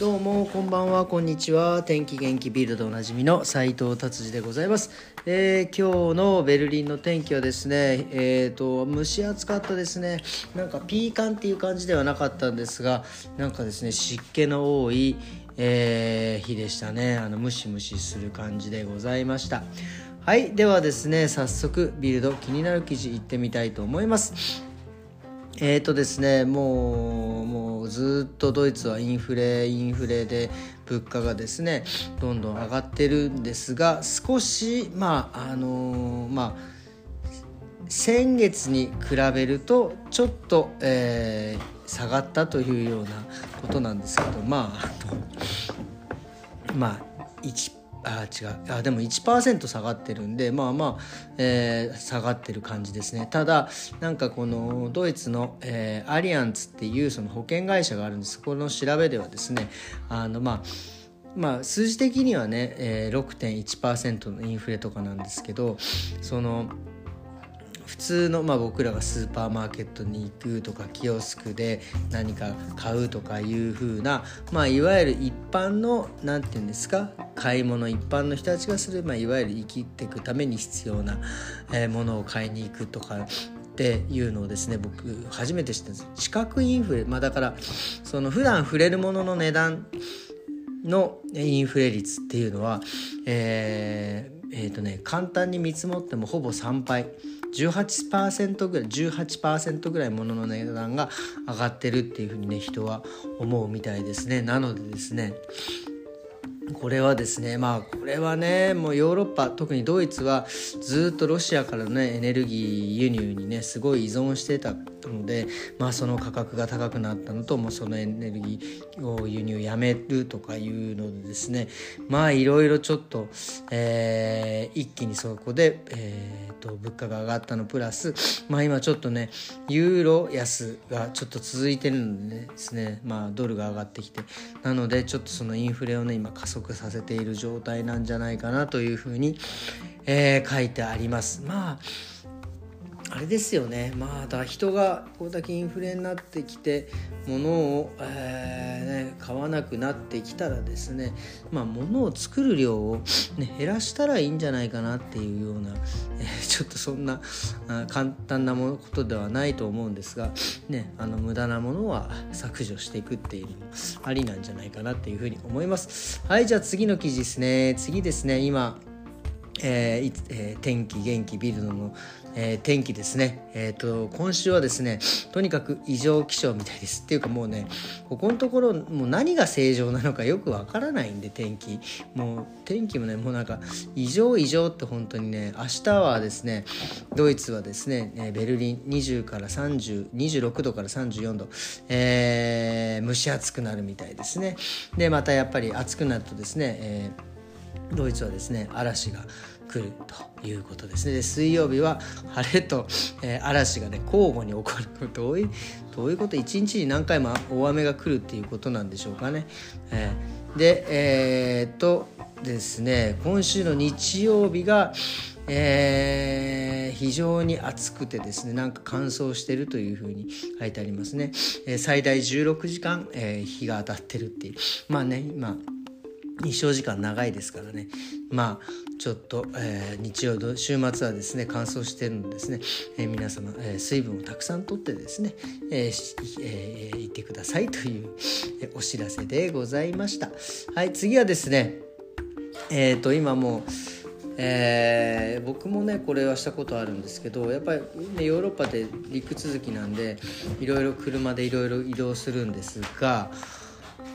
どうもこんばんはこんにちは。天気元気ビルドおなじみの斉藤達治でございます、えー、今日のベルリンの天気はですねえっ、ー、と蒸し暑かったですね。なんかピーカンっていう感じではなかったんですがなんかですね湿気の多い、えー、日でしたね。あのムシムシする感じでございました。はいではですね早速ビルド気になる記事いってみたいと思います。えーとですね、もうもうずっとドイツはインフレインフレで物価がですねどんどん上がってるんですが少しまああの、まあ先月に比べるとちょっと、えー、下がったというようなことなんですけどまああのまあ1%あ違う。あでも1%下がってるんでまあまあ、えー、下がってる感じですね。ただなんかこのドイツの、えー、アリアンツっていうその保険会社があるんです。この調べではですねあのまあまあ数字的にはね、えー、6.1%のインフレとかなんですけどその普通の、まあ、僕らがスーパーマーケットに行くとかキオスクで何か買うとかいう風な、まあ、いわゆる一般の何て言うんですか買い物一般の人たちがする、まあ、いわゆる生きていくために必要な、えー、ものを買いに行くとかっていうのをですね僕初めて知ったんです視覚インフレまあだからその普段触れるものの値段のインフレ率っていうのはえー、えー、とね簡単に見積もってもほぼ3倍。18%ぐらい18%ぐらい物の値段が上がってるっていうふうにね人は思うみたいですね。なのでですねこれはですねまあこれはねもうヨーロッパ特にドイツはずっとロシアからのねエネルギー輸入にねすごい依存してたのでまあその価格が高くなったのともうそのエネルギーを輸入やめるとかいうのでですねまあいろいろちょっと、えー、一気にそこで、えーと、物価が上がったのプラスまあ今ちょっとねユーロ安がちょっと続いてるのでですねまあドルが上がってきてなのでちょっとそのインフレをね今加速させている状態なんじゃないかなというふうに、えー、書いてあります。まああれですよね。まあだ人がこれだけインフレになってきて物を、えーね、買わなくなってきたらですねまあ物を作る量を、ね、減らしたらいいんじゃないかなっていうような、えー、ちょっとそんな簡単なことではないと思うんですが、ね、あの無駄なものは削除していくっていうのもありなんじゃないかなっていうふうに思います。はいじゃあ次の記事ですね。次ですね。今えーえー、天気元気ビルドの、えー、天気ですね、えーと、今週はですねとにかく異常気象みたいです。っていうかもうねここのところもう何が正常なのかよくわからないんで天気。もう天気もねもうなんか異常異常って本当にね明日はですねドイツはですねベルリン20から3026度から34度、えー、蒸し暑くなるみたいですね。でまたやっぱり暑くなるとですね、えードイツはですね嵐が来るということですね。で水曜日は晴れと、えー、嵐がね交互に起こるどういうどういうこと？一日に何回も大雨が来るっていうことなんでしょうかね、えー、でえー、っとですね今週の日曜日がえー、非常に暑くてですねなんか乾燥してるというふうに書いてありますね、えー、最大16時間、えー、日が当たってるっていう。まあね今日照時間長いですからね。まあちょっと、えー、日曜週末はですね乾燥してるのですね、えー、皆様、えー、水分をたくさんとってですね、えーえー、いてくださいという、えお知らせでございました。はい次はですねえっ、と今もうえー、僕もねこれはしたことあるんですけどやっぱり、ね、ヨーロッパで陸続きなんでいろいろ車でいろいろ移動するんですが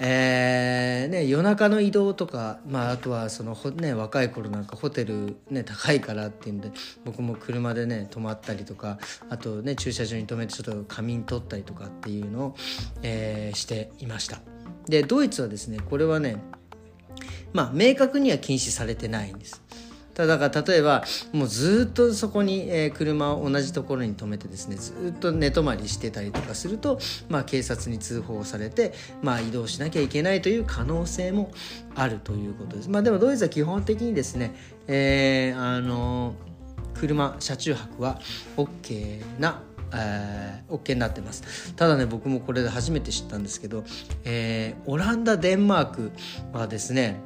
えーね、夜中の移動とか、まあ、あとはその、ね、若い頃なんかホテル、ね、高いからっていうんで僕も車でね泊まったりとかあとね駐車場に止めてちょっと仮眠取ったりとかっていうのを、えー、していました。でドイツはですねこれはねまあ明確には禁止されてないんです。ただから例えばもうずっとそこに、え、車を同じところに止めてですねずっと寝泊まりしてたりとかすると、まあ、警察に通報されて、まあ、移動しなきゃいけないという可能性もあるということです。まあ、でもドイツは基本的にですね、えー、あの車車中泊は OK なえー、OK になってますただね僕もこれで初めて知ったんですけど、えー、オランダデンマークはですね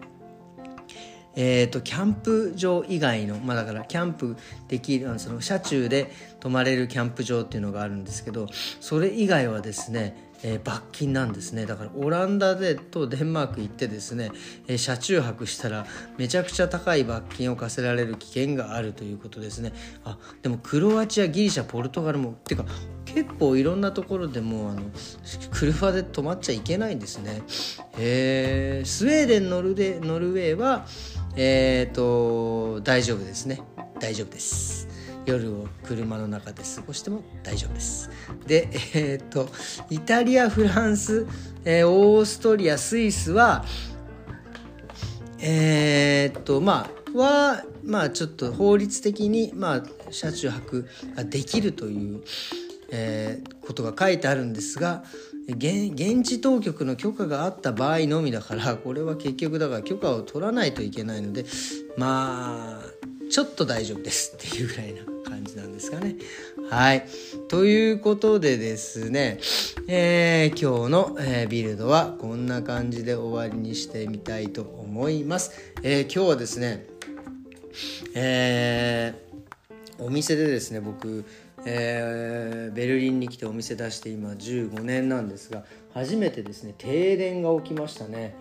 えーと、キャンプ場以外の、まあ、だからキャンプできるその車中で泊まれるキャンプ場っていうのがあるんですけどそれ以外はですねえー、罰金なんですね。だからオランダでとデンマーク行ってですね、えー、車中泊したらめちゃくちゃ高い罰金を課せられる危険があるということですね。あでもクロアチアギリシャポルトガルもっていうか結構いろんなところでもあの車で止まっちゃいけないんですね。えー、スウェーデンノルデノルウェーはえっ、ー、と大丈夫ですね。大丈夫です。夜を車の中で過ごしても大丈夫です。でえっ、とイタリアフランス、えー、オーストリアスイスはえっ、とまあはまあちょっと法律的にまあ車中泊ができるという、え、ことが書いてあるんですが現地当局の許可があった場合のみだからこれは結局だから許可を取らないといけないのでまあちょっと大丈夫ですっていうぐらいな感じなんですかね。はい。ということでですね、えー、今日の、えー、ビルドはこんな感じで終わりにしてみたいと思います。えー、今日はですね、えお店でですね、僕、えベルリンに来てお店出して今15年なんですが、初めてですね、停電が起きましたね。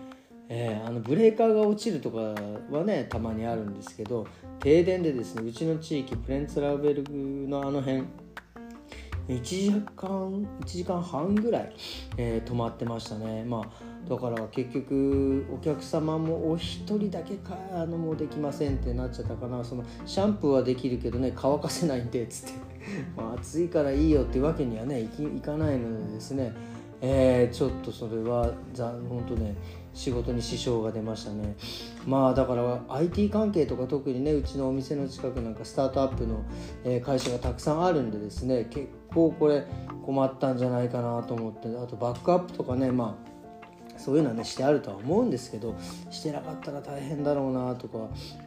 えー、あのブレーカーが落ちるとかはねたまにあるんですけど停電でですねうちの地域プレンツラーベルグのあの辺1時間1時間半ぐらい、えー、止まってましたね。まあだから結局お客様もお一人だけかあのもうできませんってなっちゃったかな。そのシャンプーはできるけどね乾かせないんでっつって。まあ暑いからいいよってわけにはねいかないのでですね。えー、ちょっとそれは本当ね仕事に支障が出ましたね。まあだから IT 関係とか特にねうちのお店の近くなんかスタートアップの、会社がたくさんあるんでですね結構これ困ったんじゃないかなと思ってあとバックアップとかねまあそういうのはねしてあるとは思うんですけどしてなかったら大変だろうなとか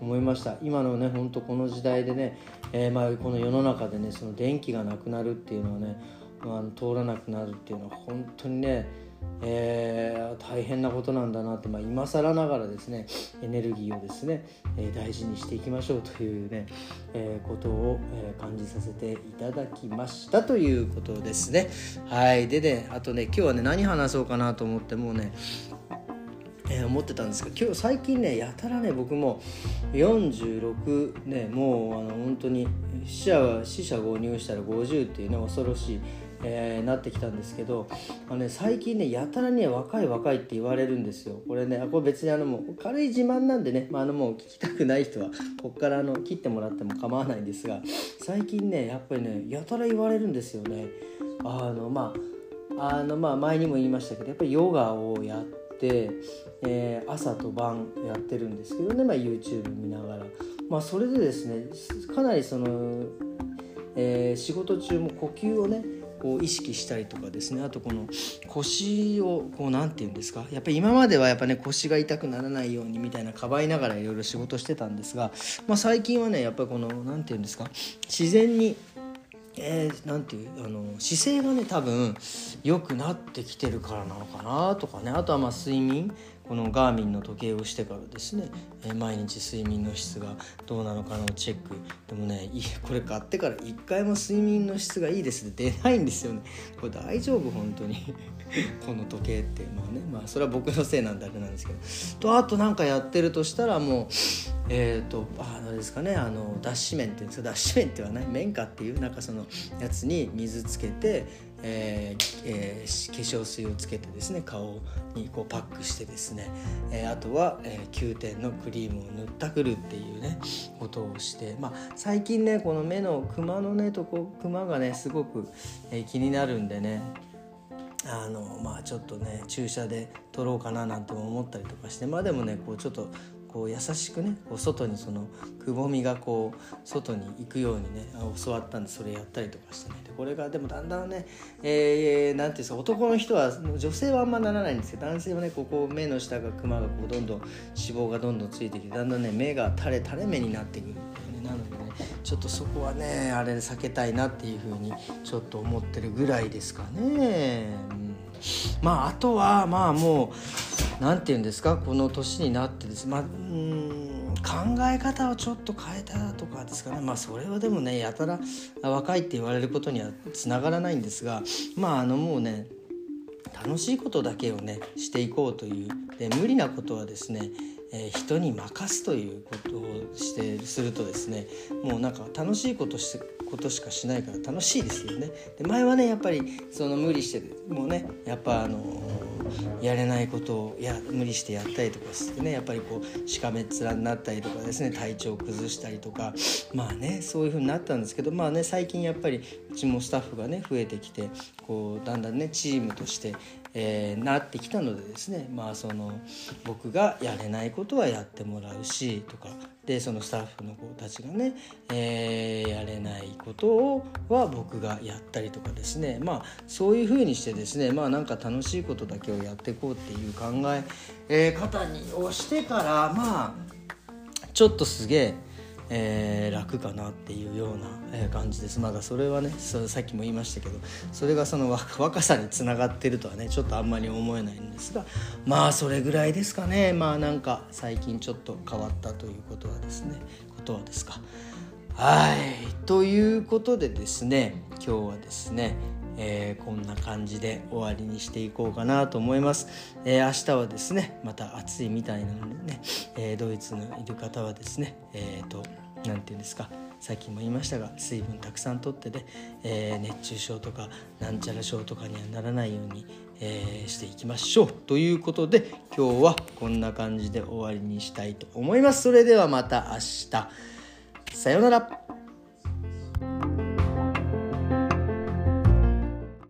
思いました。今のねほんとこの時代でね、えー、まあこの世の中でねその電気がなくなるっていうのはねあの通らなくなるっていうのは本当にねえー、大変なことなんだなって、まあ、今更ながらですねエネルギーをですね、えー、大事にしていきましょうというね、えー、ことを、え感じさせていただきましたということですね。はい。でねあとね今日はね何話そうかなと思ってもうねえー、思ってたんですけど今日最近ねやたらね僕も46ねもうあの本当に死者は死者購入したら50っていうね恐ろしいえー、なってきたんですけどあの、ね、最近ねやたらね若い若いって言われるんですよ。これねこれ別にあのもう軽い自慢なんでね、まあ、あのもう聞きたくない人はこっからあの切ってもらっても構わないんですが最近ねやっぱりねやたら言われるんですよね。あのまああのまあ前にも言いましたけどやっぱりヨガをやって、えー、朝と晩やってるんですけどね、まあ、YouTube 見ながら、まあ、それでですねかなりその、えー、仕事中も呼吸をねこう意識したりとかですね。あとこの腰をこう何て言うんですか？やっぱり今まではやっぱね腰が痛くならないようにみたいなかばいながらいろいろ仕事してたんですが、まあ、最近はねやっぱりこの何て言うんですか？自然にえー、なんていうあの姿勢がね多分良くなってきてるからなのかなとかね。あとはまあ睡眠。このガーミンの時計をしてからですね、え、毎日睡眠の質がどうなのかのチェック。でもねこれ買ってから1回も睡眠の質がいいですって出ないんですよね。これ大丈夫？本当に。この時計って。まあねまあそれは僕のせいなんであれなんですけど。とあとなんかやってるとしたらもうえっ、ー、とああれですかねあの脱脂麺っていうんですか？脱脂麺ってはない？麺かっていうなんかそのやつに水つけてえーえー、化粧水をつけてですね顔にこうパックしてですね、えー、あとは、えー、9点のクリームを塗ったくるっていうねことをして、まあ、最近ねこの目のクマのねとこクマがねすごく、えー、気になるんでねあのまあちょっとね注射で取ろうかななんて思ったりとかしてまあでもねこうちょっとこう優しくねこう外にそのくぼみがこう外に行くようにね教わったんでそれやったりとかしてね。でこれがでもだんだんねえー、ていうんですか男の人は女性はあんまならないんですけど男性はねここ目の下がクマがこうどんどん脂肪がどんどんついてきてだんだんね目が垂れ垂れ目になってくるっていうね。なのでねちょっとそこはねあれ避けたいなっていうふうにちょっと思ってるぐらいですかね。うん。まああとはまあもう何て言うんですか？この年になってです。まあうん考え方をちょっと変えたとかですかね。まあそれはでもねやたら若いって言われることにはつながらないんですがまああのもうね楽しいことだけをねしていこうというで無理なことはですねえー、人に任すということをしてするとですねもうなんか楽しいことしことしかしないから楽しいですよね。で前はねやっぱりその無理してもうねやっぱあのやれないことをや無理してやったりとかしてねやっぱりこうしかめっ面になったりとかですね体調を崩したりとかまあねそういう風になったんですけどまあね最近やっぱりうちもスタッフがね増えてきてこうだんだんねチームとして、えー、なってきたのでですねまあその僕がやれないことはやってもらうしとかでそのスタッフの子たちがね、えー、やれないことをは僕がやったりとかですねまあそういうふうにしてですねまあなんか楽しいことだけをやっていこうっていう考ええー、方にをしてからまあちょっとすげええー、楽かなっていうような、感じです。まだそれはねそさっきも言いましたけどそれがその若さにつながってるとはねちょっとあんまり思えないんですがまあそれぐらいですかね。まあなんか最近ちょっと変わったということはですねことはですか。はい。ということでですね今日はですねえー、こんな感じで終わりにしていこうかなと思います、えー、明日はですねまた暑いみたいなのでね、えー、ドイツのいる方はですねえっ、と何て言うんですかさっきも言いましたが水分たくさんとってで、え熱中症とかなんちゃら症とかにはならないように、えしていきましょう。ということで今日はこんな感じで終わりにしたいと思います。それではまた明日。さようなら。